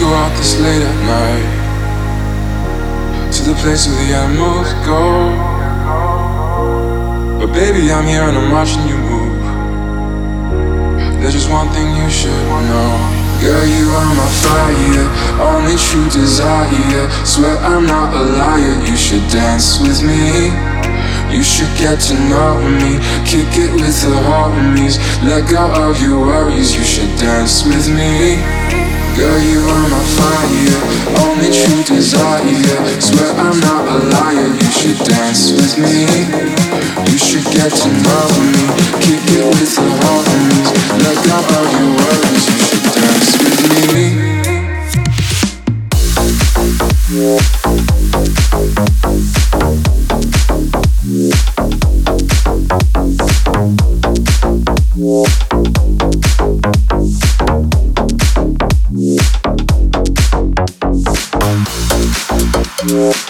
go out this late at night to the place where the animals go. But baby, I'm here and I'm watching you move. There's just one thing you should know. Girl, you are my fire, only true desire. Swear I'm not a liar, you should dance with me. You should get to know me, kick it with the homies. Let go of your worries, you should dance with me. Girl, you are my fire, only true desire. Swear I'm not a liar, you should dance with me. You should get to know me, kick it with the homies. Let go Yeah.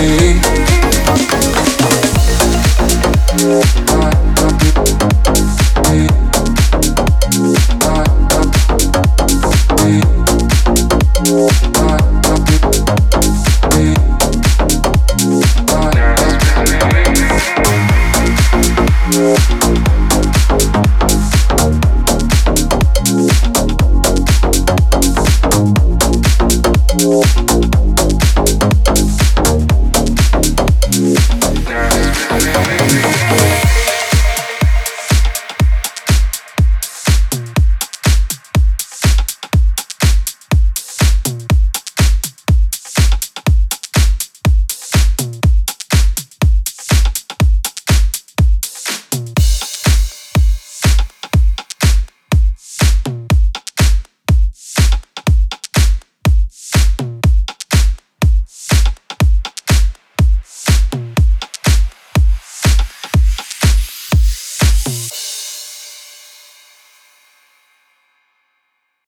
me.